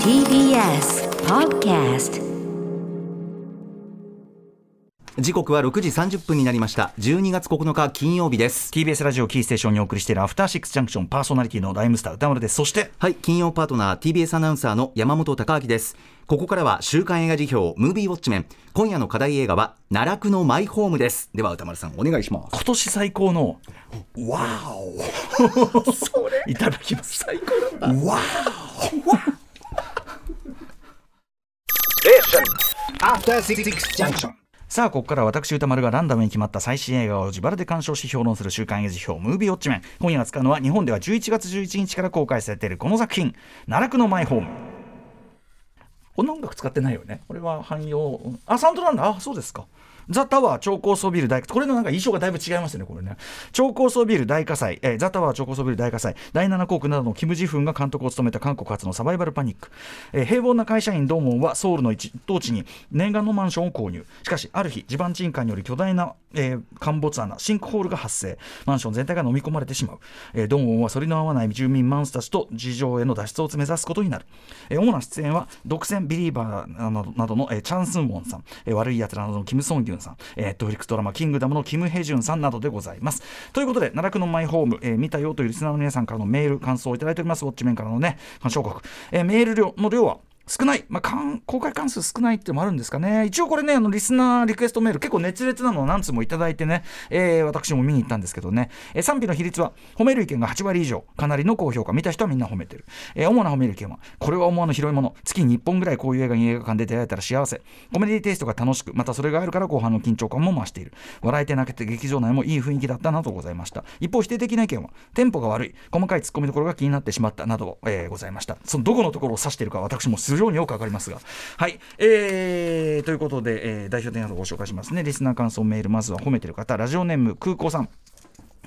TBS Podcast 時刻は6時30分になりました。12月9日金曜日です。TBS ラジオキーステーションにお送りしているアフターシックスジャンクションパーソナリティのライムスター歌丸です。そしてはい金曜パートナー TBS アナウンサーの山本貴明です。ここからは週刊映画辞表ムービーウォッチメン。今夜の課題映画は奈落のマイホームです。では歌丸さんお願いします。今年最高のわお。そ れいただきます。最高だ。わ After Six Junction. さあここから私歌丸がランダムに決まった最新映画を自腹で鑑賞し評論する週刊映辞表ムービーウォッチメン。今夜扱うのは日本では11月11日から公開されているこの作品。奈落のマイホーム。この音楽使ってないよね。これは汎用。あサウンドなんだ。あそうですか。ザ・タワー超高層ビル大これのなんか印象がだいぶ違いますよね、これね。超高層ビル大火災、えー、ザ・タワー超高層ビル大火災、第7航空などのキム・ジフンが監督を務めた韓国初のサバイバルパニック。えー、平凡な会社員ドーモンはソウルの一等地に念願のマンションを購入。しかし、ある日、地盤沈下により巨大な、えー、陥没穴、シンクホールが発生。マンション全体が飲み込まれてしまう。えー、ドーモンは反りの合わない住民マンスたちと事情への脱出を目指すことになる。えー、主な出演は、独占ビリーバーなどの、えー、チャン・スンウォンさん、えー、悪い奴らなどのキム・ソンギュンさん、えー、リックスドラマ「キングダム」のキム・ヘジュンさんなどでございます。ということで、奈落のマイホーム、えー、見たよというリスナーの皆さんからのメール、感想をいただいております、ウォッチメンからのね、感謝報告。えー、メール量の量は少ない、まあ、公開関数少ないってのもあるんですかね、一応これね、あのリスナーリクエストメール、結構熱烈なのを何通もいただいてね、えー、私も見に行ったんですけどね、えー、賛否の比率は、褒める意見が8割以上、かなりの高評価、見た人はみんな褒めてる。えー、主な褒める意見は、これは思わぬ広いもの、月に1本ぐらいこういう映画に映画館で出会えたら幸せ、コメディテイストが楽しく、またそれがあるから後半の緊張感も増している。笑えて泣けて劇場内もいい雰囲気だったなとございました。一方、否定的な意見は、テンポが悪い、細かいツッコミどころが気になってしまったなど、えー、ございました。そのどこのところを指しているか、私も非常によくわかりますが、はい、えー、ということで、えー、代表点なとご紹介しますね。リスナー感想メールまずは褒めてる方ラジオネーム空港さん。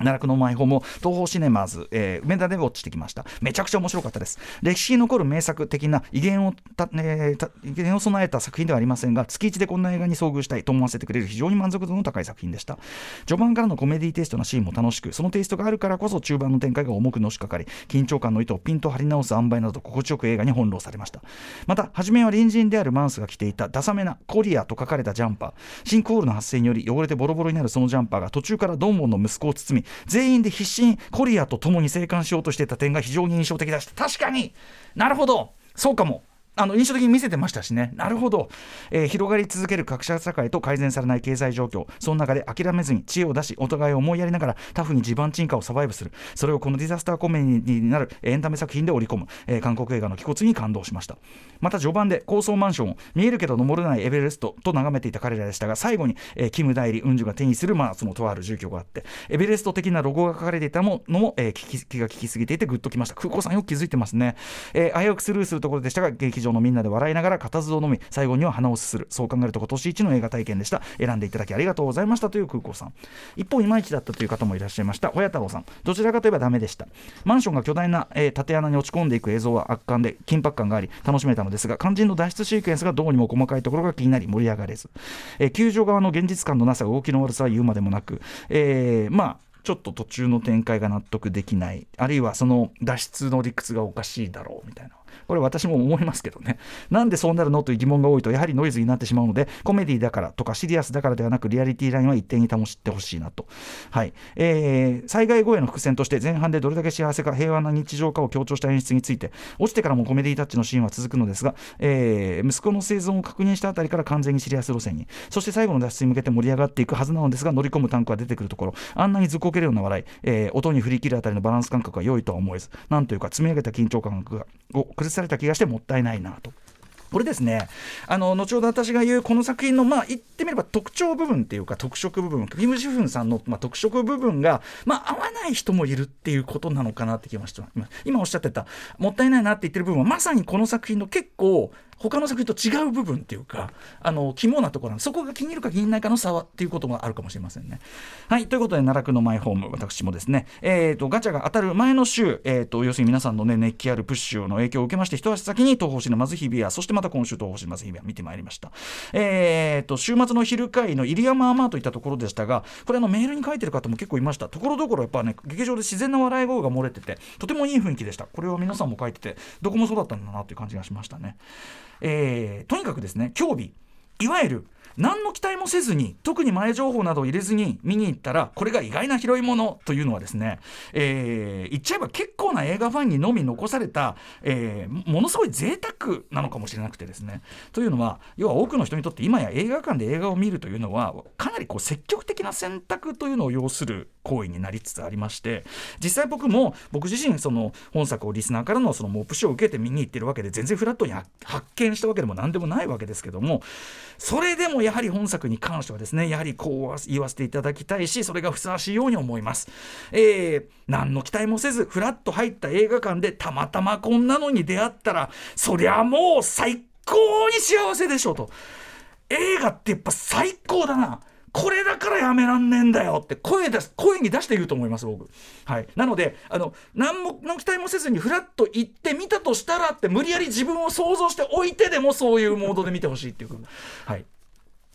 奈落のマイホームを東方シネマーズ、えー、梅田でウォッチしてきました。めちゃくちゃ面白かったです。歴史に残る名作的な威厳をた、えー、威厳を備えた作品ではありませんが、月一でこんな映画に遭遇したいと思わせてくれる非常に満足度の高い作品でした。序盤からのコメディテイストなシーンも楽しく、そのテイストがあるからこそ中盤の展開が重くのしかかり、緊張感の糸をピンと張り直す塩梅など心地よく映画に翻弄されました。また、初めは隣人であるマンスが着ていたダサめなコリアと書かれたジャンパー、シンクホールの発生により汚れてボロボロになるそのジャンパーが途中からドンモンの息子を包み、全員で必死にコリアと共に生還しようとしていた点が非常に印象的だした。確かに。なるほど。そうかも。あの印象的に見せてましたしね、なるほど、えー、広がり続ける格差社会と改善されない経済状況、その中で諦めずに知恵を出し、お互いを思いやりながらタフに地盤沈下をサバイブする、それをこのディザスターコメディになるエンタメ作品で織り込む、えー、韓国映画の気骨に感動しました。また序盤で高層マンションを見えるけど登れないエベレストと眺めていた彼らでしたが、最後に、えー、キム代理、ウンジュが手にする、まあ、そのとある住居があって、エベレスト的なロゴが書かれていたものも、えー、気気が利きすぎていてグッときました。空港さんよく気づいてますね。えー、危うくスルーするところでしたが、劇場のみんなで笑いながら固唾を飲み最後には鼻をすする。そう考えると今年一の映画体験でした。選んでいただきありがとうございましたという空港さん。一方いまいちだったという方もいらっしゃいました。小屋太郎さん。どちらかといえばダメでした。マンションが巨大な、えー、縦穴に落ち込んでいく映像は圧巻で緊迫感があり楽しめたのですが肝心の脱出シークエンスがどうにも細かいところが気になり盛り上がれず、えー、球場側の現実感のなさ動きの悪さは言うまでもなく、えー、まあちょっと途中の展開が納得できない。あるいはその脱出の理屈がおかしいだろうみたいな。これ私も思いますけどね。なんでそうなるのという疑問が多いと、やはりノイズになってしまうので、コメディだからとかシリアスだからではなく、リアリティラインは一定に保ってほしいなと。はい。えー、災害後への伏線として、前半でどれだけ幸せか平和な日常かを強調した演出について、落ちてからもコメディタッチのシーンは続くのですが、えー、息子の生存を確認したあたりから完全にシリアス路線に、そして最後の脱出に向けて盛り上がっていくはずなのですが、乗り込むタンクが出てくるところ、あんなにずっこけるような笑い、えー、音に振り切るあたりのバランス感覚が良いとは思えず、なんというか積み上げた緊張感が崩された気がしてもったいないなと。これですね、あの後ほど私が言うこの作品の、まあ、言ってみれば特徴部分っていうか、特色部分、キム・ジフンさんの、まあ、特色部分が、まあ、合わない人もいるっていうことなのかなって気がして今おっしゃってた、もったいないなって言ってる部分は、まさにこの作品の結構、他の作品と違う部分っていうかあの肝なところなそこが気に入るか気に入らないかの差はっていうこともあるかもしれませんね。はいということで奈落のマイホーム私もですね、えーと、ガチャが当たる前の週、えーと、要するに皆さんの、ね、熱気あるプッシュの影響を受けまして一足先に東宝シネマズ日比谷そしてまた今週東宝シネマズ日比谷見てまいりました。えーと、週末の昼会の入山アマーといったところでしたがこれあのメールに書いてる方も結構いましたところどころやっぱね劇場で自然な笑い声が漏れててとてもいい雰囲気でしたこれは皆さんも書いててどこもそうだったんだなという感じがしましたね。えー、とにかくですね競技いわゆる何の期待もせずに特に前情報などを入れずに見に行ったらこれが意外な広いものというのはですね、えー、言っちゃえば結構な映画ファンにのみ残された、えー、ものすごい贅沢なのかもしれなくてですね。というのは要は多くの人にとって今や映画館で映画を見るというのはかなりこう積極的な選択というのを要する行為になりつつありまして実際僕も僕自身その本作をリスナーからのそのモップショーを受けて見に行ってるわけで全然フラットに発見したわけでも何でもないわけですけどもそれでもやはり本作に関してはですねやはりこう言わせていただきたいしそれがふさわしいように思います。えー、何の期待もせずフラッと入った映画館でたまたまこんなのに出会ったらそりゃもう最高に幸せでしょうと。映画ってやっぱ最高だな。これだからやめらんねえんだよって声出す声に出して言うと思います僕。はい。なのであの何もの期待もせずにふらっと行ってみたとしたらって無理やり自分を想像しておいてでもそういうモードで見てほしいっていう。はい。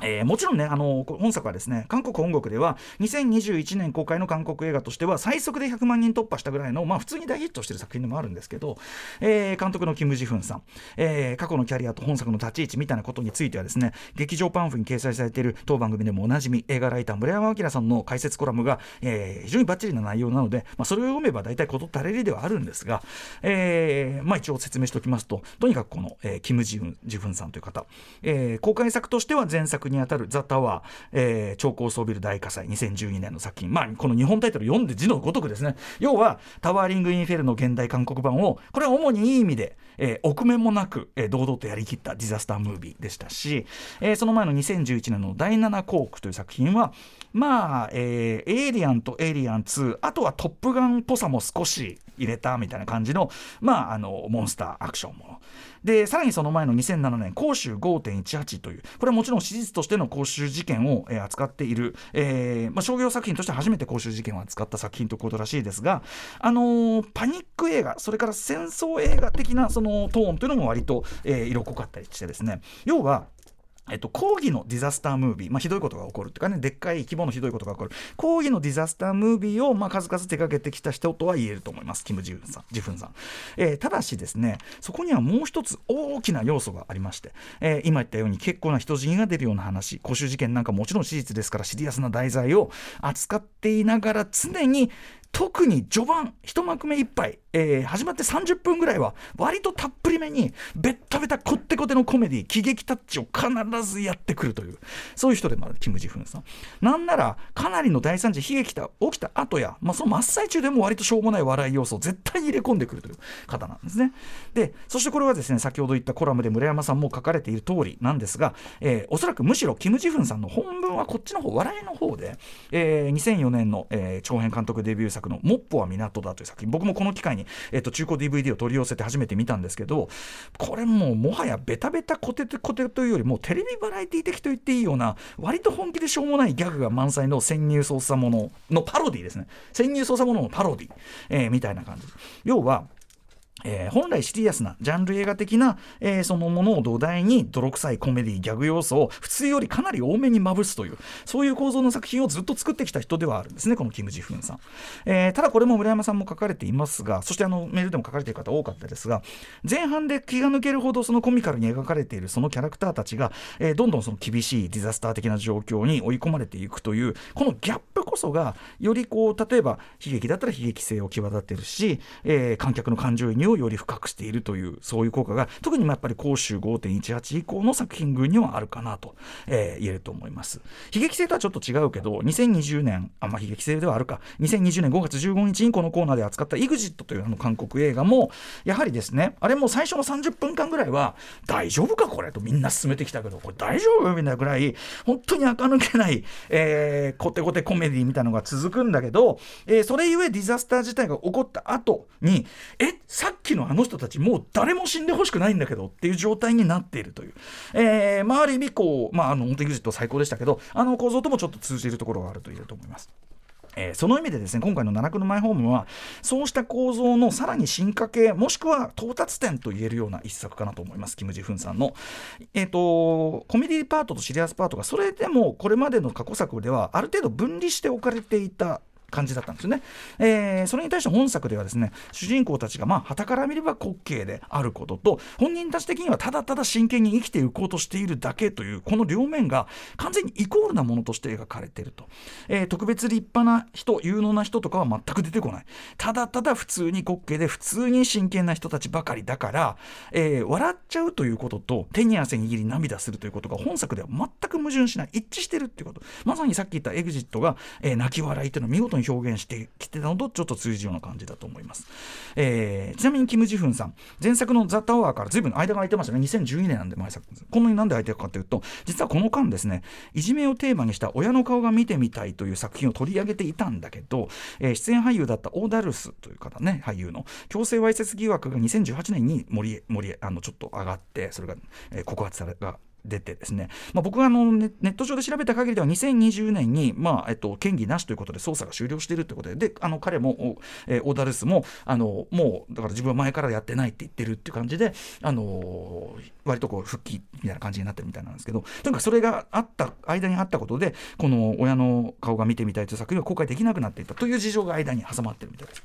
えー、もちろんねあの本作はですね韓国本国では2021年公開の韓国映画としては最速で100万人突破したぐらいの、まあ、普通に大ヒットしてる作品でもあるんですけど、えー、監督のキム・ジフンさん、えー、過去のキャリアと本作の立ち位置みたいなことについてはですね劇場パンフに掲載されている当番組でもおなじみ映画ライター村山明さんの解説コラムが、えー、非常にバッチリな内容なので、まあ、それを読めば大体事足りりではあるんですが、えーまあ、一応説明しておきますととにかくこの、えー、キム・ジフンジフンさんという方、えー、公開作としては前作にあたる「ザ・タワー、えー、超高層ビル大火災2012年の作品。まあこの日本タイトル読んで字のごとくですね。要はタワーリング・インフェルの現代韓国版をこれは主にいい意味で、えー、臆面もなく、えー、堂々とやりきったディザスタームービーでしたし、えー、その前の2011年の第7航空という作品はまあ、えー、エイリアンとエイリアン2あとはトップガンっぽさも少し入れたみたいな感じのまああのモンスターアクションもの。でさらにその前の2007年公衆5.18というこれはもちろん史実としての公衆事件を、え、扱っている、えーまあ、商業作品として初めて公衆事件を扱った作品ということらしいですが、あのー、パニック映画それから戦争映画的なそのトーンというのも割と、えー、色濃かったりしてですね。要はえっと、抗議のディザスタームービー、まあ、ひどいことが起こるっていうかね、でっかい規模のひどいことが起こる、抗議のディザスタームービーを、まあ、数々手掛けてきた人とは言えると思います、キム・ジフンさん。ジフンさん。えー、ただしですね、そこにはもう一つ大きな要素がありまして、えー、今言ったように結構な人死が出るような話、公衆事件なんかもちろん史実ですからシリアスな題材を扱っていながら常に特に序盤一幕目一杯、えー、始まって30分ぐらいは割とたっぷりめにべったべたこってこてのコメディ喜劇タッチを必ずやってくるというそういう人でもあるキム・ジフンさん。なんならかなりの大惨事悲劇が起きた後や、まあ、その真っ最中でも割としょうもない笑い要素を絶対に入れ込んでくるという方なんですね。でそしてこれはですね先ほど言ったコラムで村山さんも書かれている通りなんですが、えー、おそらくむしろキム・ジフンさんの本文はこっちの方笑いの方で、えー、2004年の、え、長編監督デビュー作の「モッポは港だ」という作品。僕もこの機会に、えー、と中古 DVD を取り寄せて初めて見たんですけどこれももはやベタベタコテコテというよりもテレビバラエティ的と言っていいような割と本気でしょうもないギャグが満載の潜入捜査もののパロディですね。潜入捜査もののパロディ、えー、みたいな感じ要はえー、本来シリアスなジャンル映画的な、えー、そのものを土台に泥臭いコメディギャグ要素を普通よりかなり多めにまぶすというそういう構造の作品をずっと作ってきた人ではあるんですねこのキム・ジフンさん、えー、ただこれも村山さんも書かれていますがそしてあのメールでも書かれている方多かったですが前半で気が抜けるほどそのコミカルに描かれているそのキャラクターたちが、え、どんどんその厳しいディザスター的な状況に追い込まれていくというこのギャップこそがよりこう例えば悲劇だったら悲劇性を際立ってるし、え、観客の感情移入をより深くしているというそういう効果が特にやっぱり甲州5.18以降の作品群にはあるかなと、えー、言えると思います。悲劇性とはちょっと違うけど2020年あんまあ悲劇性ではあるか。2020年5月15日にこのコーナーで扱った EXIT というあの韓国映画もやはりですねあれも最初の30分間ぐらいは大丈夫かこれとみんな進めてきたけどこれ大丈夫みたいなぐらい本当に垢抜けない、えー、コテコテコメディみたいなのが続くんだけど、えー、それゆえディザスター自体が起こった後にえさっきのあの人たちもう誰も死んでほしくないんだけどっていう状態になっているという、えーまあ、ある意味こう、まあ、あの本当に EXIT 最高でしたけどあの構造ともちょっと通じるところがあると言えると思います。えーその意味でですね今回の奈落のマイホームはそうした構造のさらに進化系もしくは到達点と言えるような一作かなと思います。キム・ジフンさんの、えー、とコメディパートとシリアスパートがそれでもこれまでの過去作ではある程度分離して置かれていた感じだったんですよね、えーそれに対して本作ではですね主人公たちがまあ旗から見れば滑稽であることと本人たち的にはただただ真剣に生きていこうとしているだけというこの両面が完全にイコールなものとして描かれていると、えー特別立派な人有能な人とかは全く出てこない。ただただ普通に滑稽で普通に真剣な人たちばかりだから、えー笑っちゃうということと手に汗握り涙するということが本作では全く矛盾しない。一致してるっていうこと。まさにさっき言ったエグジットが、えー泣き笑いというのを見事に表現してきてたのとちょっと通じるような感じだと思います、えーちなみにキム・ジフンさん前作の「ザ・タワー」から随分間が空いてましたね。2012年なんで前作こんなになんで空いてるかというと実はこの間ですねいじめをテーマにした親の顔が見てみたいという作品を取り上げていたんだけど、えー出演俳優だったオーダルスという方ね俳優の強制わいせつ疑惑が2018年に盛り盛りあのちょっと上がってそれが、えー告発されが出てですね、まあ、僕があのネット上で調べた限りでは2020年に、まあえっと、嫌疑なしということで捜査が終了しているということで。であの彼も、おえーオーダルスもあのもうだから自分は前からやってないって言ってるっていう感じで、あの割とこう復帰みたいな感じになってるみたいなんですけど。とにかくそれがあった間にあったことでこの親の顔が見てみたいという作品は公開できなくなっていたという事情が間に挟まってるみたいです。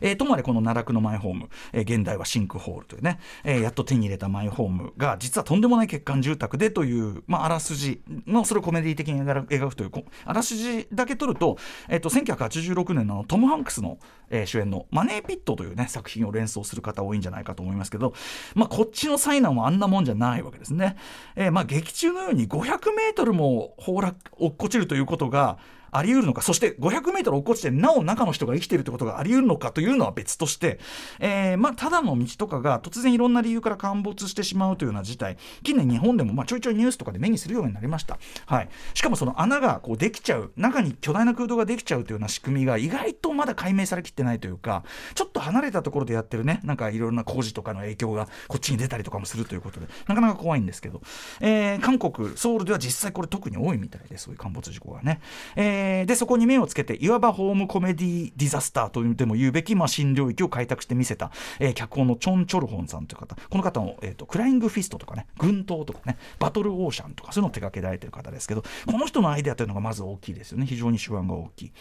えーともあれこの奈落のマイホーム、えー現代はシンクホールというね、えーやっと手に入れたマイホームが実はとんでもない欠陥住宅でという、まあ、あらすじのそれをコメディ的に描くというあらすじだけ取ると,、えーと1986年のトム・ハンクスの、えー主演の「マネー・ピット」という、ね、作品を連想する方多いんじゃないかと思いますけど、まあ、こっちの災難はあんなもんじゃないわけですね。えーまあ、劇中のように500メートルも崩落落っこちるということがあり得るのか。そして500メートル落っこちてなお中の人が生きているということがあり得るのかというのは別として、えーまあ、ただの道とかが突然いろんな理由から陥没してしまうというような事態。近年日本でもまあちょいちょいニュースとかで目にするようになりました、はい、しかもその穴がこうできちゃう中に巨大な空洞ができちゃうというような仕組みが意外とまだ解明されきってないというかちょっと離れたところでやってるねなんかいろんな工事とかの影響がこっちに出たりとかもするということでなかなか怖いんですけど、えー韓国ソウルでは実際これ特に多いみたいでそういう陥没事故がね、えーでそこに目をつけていわばホームコメディディザスターとでも言うべき、まあ、新領域を開拓してみせた、えー脚本のチョン・チョルホンさんという方。この方の、えーとクライングフィストとかね軍刀とかねバトルオーシャンとかそういうのを手掛けられてる方ですけどこの人のアイデアというのがまず大きいですよね。非常に手腕が大きい。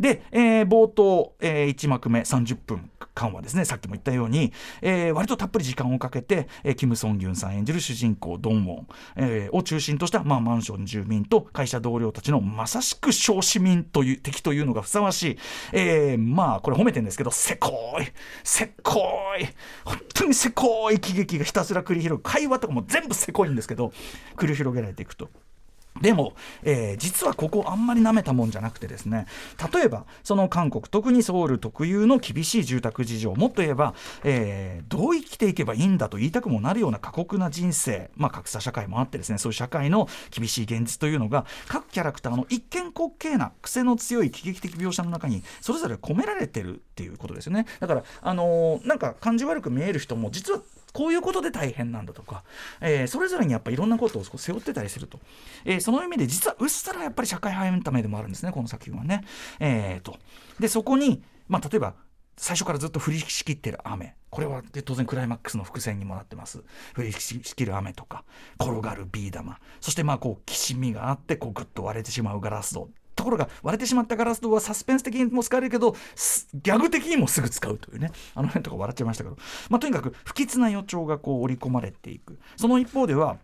で、えー冒頭、え1幕目30分。間はですねさっきも言ったように、えー割とたっぷり時間をかけて、えーキム・ソンギュンさん演じる主人公ドンウォン、えーを中心とした、まあ、マンション住民と会社同僚たちのまさしく小市民という敵というのがふさわしい、えーまあこれ褒めてるんですけどせこいせこい本当にせこい喜劇がひたすら繰り広げ会話とかも全部せこいんですけど繰り広げられていくと。でも、えー実はここあんまり舐めたもんじゃなくてですね例えばその韓国特にソウル特有の厳しい住宅事情もっと言えば、えーどう生きていけばいいんだと言いたくもなるような過酷な人生、まあ、格差社会もあってですねそういう社会の厳しい現実というのが各キャラクターの一見滑稽な癖の強い喜劇的描写の中にそれぞれ込められてるっていうことですよね。だからあのーなんか感じ悪く見える人も実はこういうことで大変なんだとか、えーそれぞれにやっぱいろんなことをこ背負ってたりすると、えーその意味で実はうっすらやっぱり社会派エンタメでもあるんですねこの作品はね。えーと。でそこに、まあ、例えば最初からずっと降りしきってる雨。これは当然クライマックスの伏線にもなってます。降りしきる雨とか転がるビー玉。そしてまあこうきしみがあってこうグッと割れてしまうガラス戸。ところが割れてしまったガラス戸はサスペンス的にも使えるけどギャグ的にもすぐ使うというね。あの辺とか笑っちゃいましたけど、まあ、とにかく不吉な予兆がこう織り込まれていく。その一方では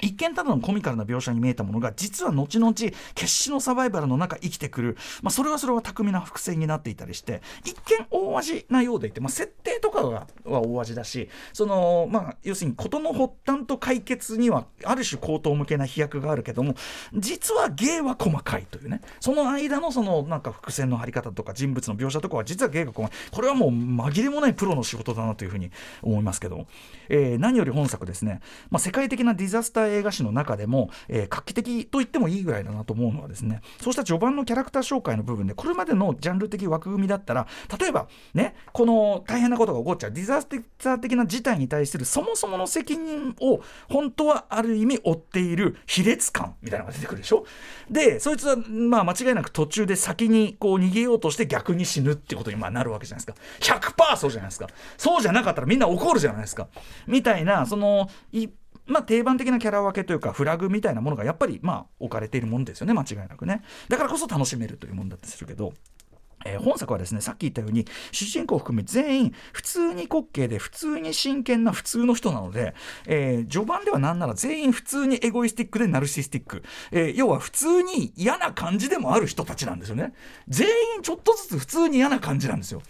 一見ただのコミカルな描写に見えたものが実は後々決死のサバイバルの中生きてくる、まあ、それはそれは巧みな伏線になっていたりして一見大味なようでいて、まあ、設定とかはは大味だしその、まあ、要するに事の発端と解決にはある種口頭向けな飛躍があるけども実は芸は細かいというねその間のそのなんか伏線の張り方とか人物の描写とかは実は芸が細かいこれはもう紛れもないプロの仕事だなというふうに思いますけど、えー何より本作ですね、まあ、世界的なディザスター映画史の中でも、えー画期的と言ってもいいぐらいだなと思うのはですねそうした序盤のキャラクター紹介の部分でこれまでのジャンル的枠組みだったら例えばねこの大変なことが起こっちゃうディザスター的な事態に対するそもそもの責任を本当はある意味負っている卑劣感みたいなのが出てくるでしょ？でそいつはまあ間違いなく途中で先にこう逃げようとして逆に死ぬってことにまあなるわけじゃないですか。100%そうじゃないですか。そうじゃなかったらみんな怒るじゃないですか。みたいなそのいまあ、定番的なキャラ分けというかフラグみたいなものがやっぱりまあ置かれているものですよね間違いなくね。だからこそ楽しめるというものだったりするけどえー本作はですねさっき言ったように主人公を含め全員普通に滑稽で普通に真剣な普通の人なので、えー序盤ではなんなら全員普通にエゴイスティックでナルシスティック、えー要は普通に嫌な感じでもある人たちなんですよね。全員ちょっとずつ普通に嫌な感じなんですよ。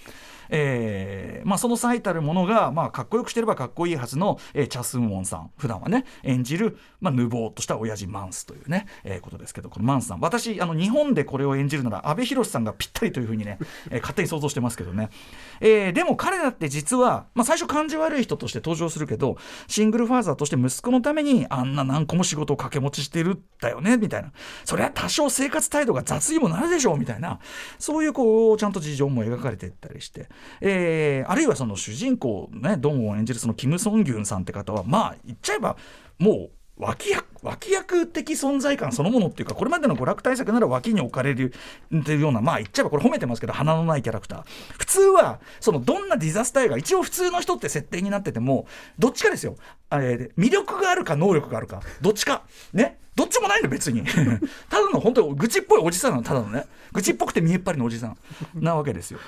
えーまあ、その最たるものが、まあ、かっこよくしてればかっこいいはずの、えーチャ・スンウォンさん。普段はね演じる、まあ、ぬぼーっとした親父マンスというね、えーことですけどこのマンスさん。私あの日本でこれを演じるなら阿部寛さんがぴったりというふうにね、えー勝手に想像してますけどね、えーでも彼だって実は、まあ、最初感じ悪い人として登場するけどシングルファーザーとして息子のためにあんな何個も仕事を掛け持ちしてるんだよねみたいな。それは多少生活態度が雑にもなるでしょうみたいな。そういうこうちゃんと事情も描かれていったりして、えーあるいはその主人公ねドンを演じるそのキム・ソンギュンさんって方はまあ言っちゃえばもう脇役脇役的存在感そのものっていうかこれまでの娯楽対策なら脇に置かれるっていうようなまあ言っちゃえばこれ褒めてますけど鼻のないキャラクター普通はそのどんなディザスター映画一応普通の人って設定になっててもどっちかですよ、えー魅力があるか能力があるかどっちかねどっちもないの別に。ただの本当に愚痴っぽいおじさんなのただのね。愚痴っぽくて見えっ張りのおじさんなわけですよ。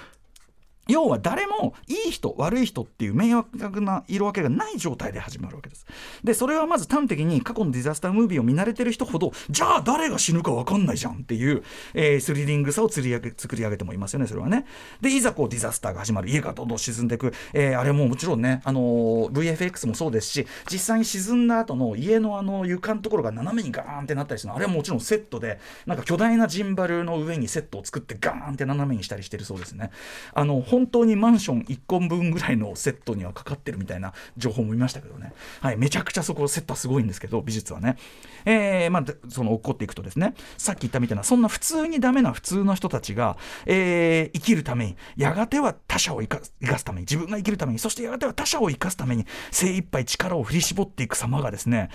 要は誰もいい人悪い人っていう明確な色分けがない状態で始まるわけです。でそれはまず端的に過去のディザスタームービーを見慣れてる人ほどじゃあ誰が死ぬか分かんないじゃんっていう、えースリリングさを釣り上げ作り上げてもいますよねそれはね。でいざこうディザスターが始まる。家がどんどん沈んでいく、えーあれももちろんね、あのー VFX もそうですし実際に沈んだ後の家のあの床のところが斜めにガーンってなったりするのあれはもちろんセットでなんか巨大なジンバルの上にセットを作ってガーンって斜めにしたりしてるそうですね。あの本当にマンション1個分ぐらいのセットにはかかってるみたいな情報も見ましたけどね、はい、めちゃくちゃそこセットはすごいんですけど美術はね、えーまあ、その起こっていくとですね。さっき言ったみたいなそんな普通にダメな普通の人たちが、えー生きるためにやがては他者を生か生かすために自分が生きるためにそしてやがては他者を生かすために精一杯力を振り絞っていく様がですね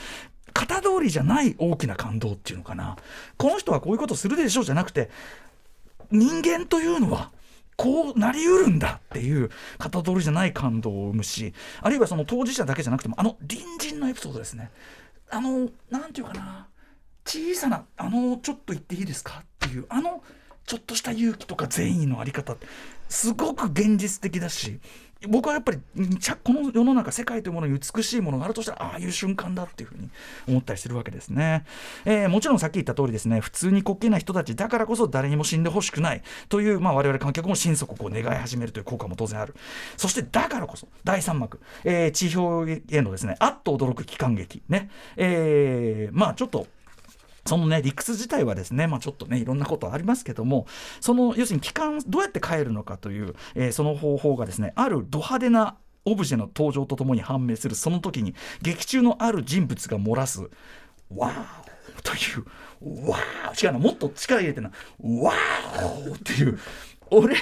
型通りじゃない大きな感動っていうのかな。この人はこういうことするでしょうじゃなくて人間というのはこうなりうるんだっていう型通りじゃない感動を生むしあるいはその当事者だけじゃなくてもあの隣人のエピソードですね。あの何て言うかな小さなあのちょっと言っていいですかっていうあのちょっとした勇気とか善意のあり方すごく現実的だし僕はやっぱりちゃこの世の中世界というものに美しいものがあるとしたらああいう瞬間だっていうふうに思ったりするわけですね、えーもちろんさっき言った通りですね普通に滑稽な人たちだからこそ誰にも死んでほしくないという、まあ、我々観客も心底こう願い始めるという効果も当然ある。そしてだからこそ第3幕、えー地表へのですねあっと驚く帰還劇ね、えーまあちょっとそのね理屈自体はですね、まあ、ちょっとねいろんなことありますけどもその要するに期間どうやって変えるのかという、えーその方法がですねあるド派手なオブジェの登場とともに判明するその時に劇中のある人物が漏らす「わー」という「わー」違うなもっと力入れてな「わー」っていう。俺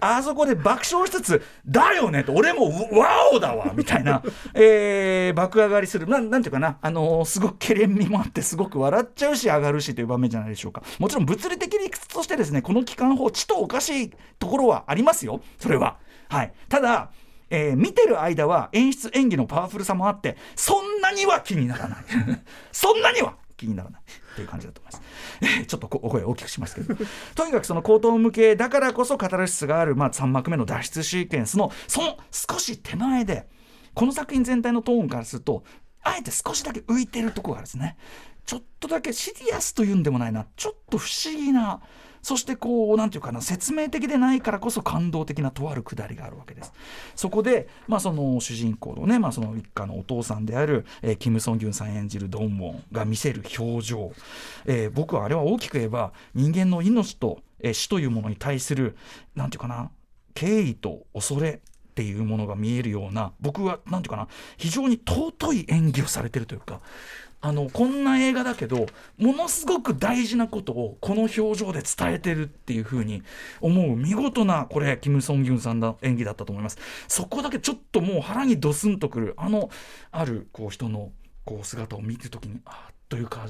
あそこで爆笑しつつ「だよね」と俺も「ワオだわ」みたいな、えー爆上がりする。なんなんていうかな、あのーすごくけれん味もあってすごく笑っちゃうし上がるしという場面じゃないでしょうか。もちろん物理的理屈としてですねこの機関砲ちとおかしいところはありますよ。それは。はい、ただえー見てる間は演出演技のパワフルさもあってそんなには気にならない。そんなには気にならないっていう感じだと思います。ちょっとお声大きくしますけど とにかくその高等無形だからこそカタルシスがある、まあ、3幕目の脱出シーケンスのその少し手前でこの作品全体のトーンからするとあえて少しだけ浮いてるとこがあるんですね。ちょっとだけシリアスというんでもないなちょっと不思議なそしてこうなんていうかな説明的でないからこそ感動的なとあるくだりがあるわけです。そこで、まあ、その主人公のね、まあ、その一家のお父さんである、えーキム・ソンギュンさん演じるドンウォンが見せる表情、えー僕はあれは大きく言えば人間の命と、えー死というものに対するなんていうかな敬意と恐れっていうものが見えるような僕はなんていうかな非常に尊い演技をされてるというかあのこんな映画だけどものすごく大事なことをこの表情で伝えてるっていう風に思う見事なこれキム・ソンギュンさんの演技だったと思います。そこだけちょっともう腹にドスンとくるあのあるこう人のこう姿を見るときにあっというか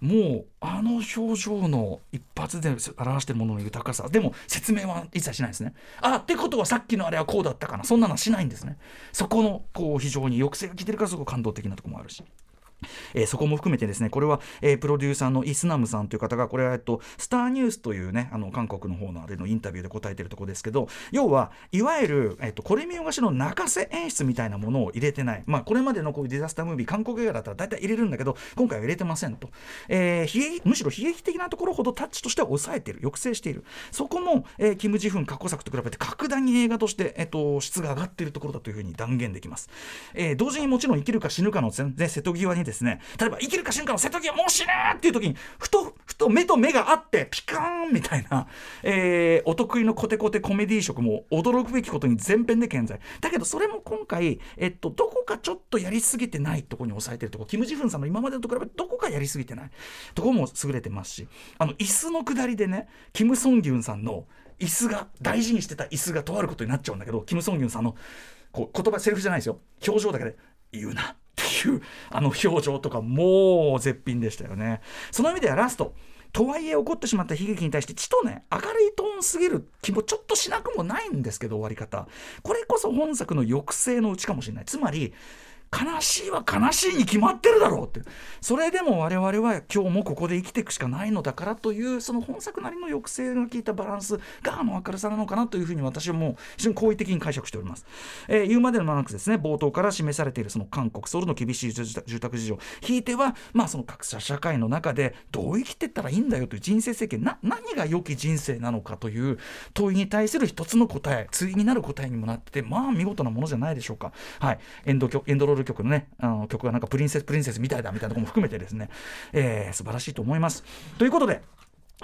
もうあの表情の一発で表してるものの豊かさ。でも説明は一切しないですね。あってことはさっきのあれはこうだったかな。そんなのはしないんですね。そこのこう非常に抑制が効いてるからすごく感動的なところもあるし。えー、そこも含めてですねこれは、えー、プロデューサーのイスナムさんという方がこれは、えっと、スターニュースというねあの韓国の方のあれのインタビューで答えてるところですけど要はいわゆる、えっと、これ見よがしの泣かせ演出みたいなものを入れてない。まあこれまでのこういうディザスタームービー韓国映画だったら大体入れるんだけど今回は入れてませんと、えー、むしろ悲劇的なところほどタッチとしては抑えている。抑制している。そこも、えー、キム・ジフン過去作と比べて格段に映画として、えっと、質が上がっているところだというふうに断言できます、えー、同時にもちろん生きるか死ぬかの、ね、瀬戸際にですですね。例えば生きるか瞬間の瀬戸際もう死ねっていう時にふとふと目と目があってピカーンみたいな、えー、お得意のコテコテコメディー色も驚くべきことに全編で健在。だけどそれも今回、えっと、どこかちょっとやりすぎてないところに抑えてるとこ。キム・ジフンさんの今までのと比べてどこかやりすぎてない。とこも優れてますしあの椅子の下りでねキム・ソンギュンさんの椅子が大事にしてた椅子がとあることになっちゃうんだけどキム・ソンギュンさんのこう言葉セリフじゃないですよ。表情だけで言うな。いうあの表情とかもう絶品でしたよねその意味ではラストとはいえ起こってしまった悲劇に対してちとね明るいトーンすぎる気もちょっとしなくもないんですけど終わり方これこそ本作の抑制のうちかもしれないつまり悲しいは悲しいに決まってるだろうって。それでも我々は今日もここで生きていくしかないのだからというその本作なりの抑制が効いたバランスがあの明るさなのかなというふうに私はもう非常に好意的に解釈しております、えー、言うまでもなくですね。冒頭から示されているその韓国ソウルの厳しい住宅事情。ひいてはまあその格差社会の中でどう生きてったらいいんだよという人生設計。な何が良き人生なのかという問いに対する一つの答え。対になる答えにもなっててまあ見事なものじゃないでしょうか。はい。エンドエンドロールル曲のねあの曲がなんかプリンセスプリンセスみたいだみたいなとこも含めてですね、えー、素晴らしいと思います。ということで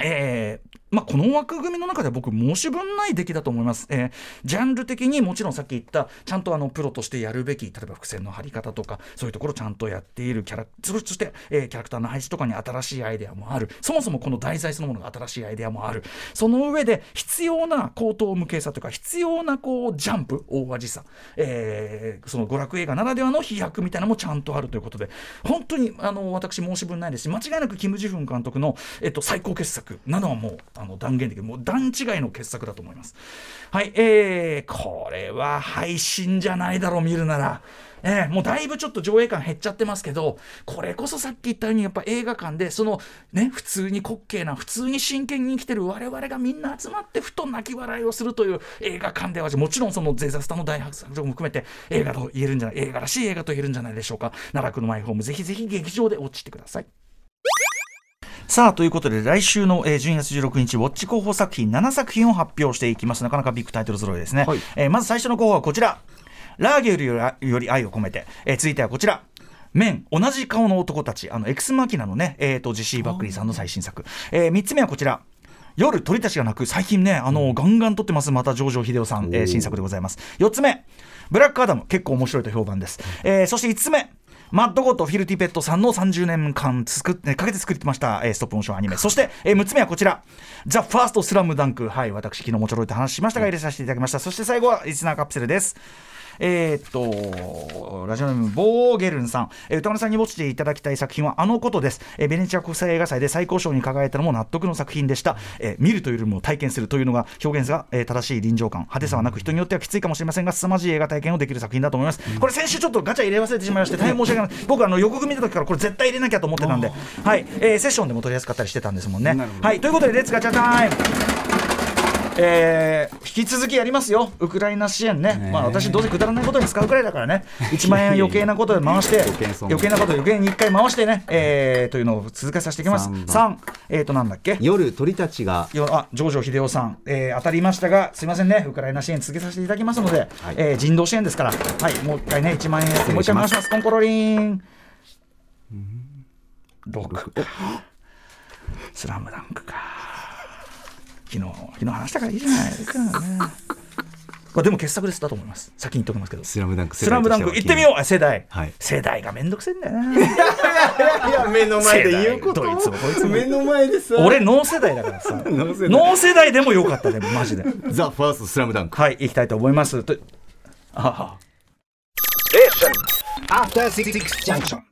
えーまあ、この枠組みの中では僕申し分ない出来だと思います、えー、ジャンル的にもちろんさっき言ったちゃんとあのプロとしてやるべき例えば伏線の張り方とかそういうところちゃんとやっているキャラそして、えー、キャラクターの配置とかに新しいアイデアもある。そもそもこの題材そのものが新しいアイデアもある。その上で必要な口頭無形さというか必要なこうジャンプ大味さ、えー、その娯楽映画ならではの飛躍みたいなのもちゃんとあるということで本当にあの私申し分ないですし間違いなくキム・ジフン監督の、えっと、最高傑作。なのはもうあの断言できる。もう段違いの傑作だと思います。はいえー、これは配信じゃないだろう見るなら。えー、もうだいぶちょっと上映感減っちゃってますけどこれこそさっき言ったようにやっぱ映画館でそのね普通に滑稽な普通に真剣に生きてる我々がみんな集まってふと泣き笑いをするという映画館ではもちろんそのゼザスタの大白作も含めて映画と言えるんじゃない映画らしい映画と言えるんじゃないでしょうか。奈落のマイホームぜひぜひ劇場で落ちてください。さあ、ということで、来週の、えー、12月16日、ウォッチ候補作品7作品を発表していきます。なかなかビッグタイトル揃いですね。はい、えー、まず最初の候補はこちら。ラーゲリより愛を込めて。えー、続いてはこちら。 MEN 同じ顔の男たち、あの、エクスマキナのね、えっ、ー、と、ジェシー・バックリーさんの最新作。えー、3つ目はこちら。夜鳥たちが鳴く最近ねあのガンガン撮ってますまた城定秀夫さん、えー、新作でございます4つ目ブラックアダム結構面白いと評判です、えー、そして5つ目マッドゴッドフィルティペットさんの30年間作ってかけて作ってました、えー、ストップモーションアニメ。そして、えー、6つ目はこちら。ザ・ファーストスラムダンク。はい私昨日もちょろいと話しましたが入れさせていただきました。そして最後はリスナーカプセルですえー、っと、ラジオネーム、ボーゲルンさん、えー、宇多丸さんに落ちていただきたい作品はあのことです。えー、ベネチア国際映画祭で最高賞に輝いたのも納得の作品でした。えー、見るというよりも体験するというのが表現が、えー、正しい臨場感、派手さはなく人によってはきついかもしれませんが、凄まじい映画体験をできる作品だと思います。これ先週ちょっとガチャ入れ忘れてしまいまして、大変申し訳ない。僕あの予告見た時からこれ絶対入れなきゃと思ってたんで、はい、えー、セッションでも取りやすかったりしてたんですもんね。はい、ということで、 Let's ガチャタイムえー、引き続きやりますよ、ウクライナ支援ね、ねまあ、私、どうせくだらないことに使うくらいだからね、1万円余計なことで回して、余計なこと余計に1回回してね、えー、というのを続けさせていきます。3、えー、となんだっけ？夜、鳥たちが。あ上場秀夫さん、えー、当たりましたが、すみませんね、ウクライナ支援続けさせていただきますので、はい、えー、人道支援ですから、はい、もう一回ね、1万円もう一回回します、コンコロリン。6スラムダンクか。昨日昨日話したからいいじゃないですかね。これでも傑作です。だと思います。先に言っておきますけど。スラムダンクスラムダンク。行ってみよう。あ世代、はい。世代がめんどくせえんだよな。いや目の前で言うこと。いつもこいつも。目の前でさ。俺ノー世代だからさ。ノー世代。ノー世代でもよかったでもマジで。ザ・ファーストスラムダンク。はい行きたいと思います。とああ After Six Junction.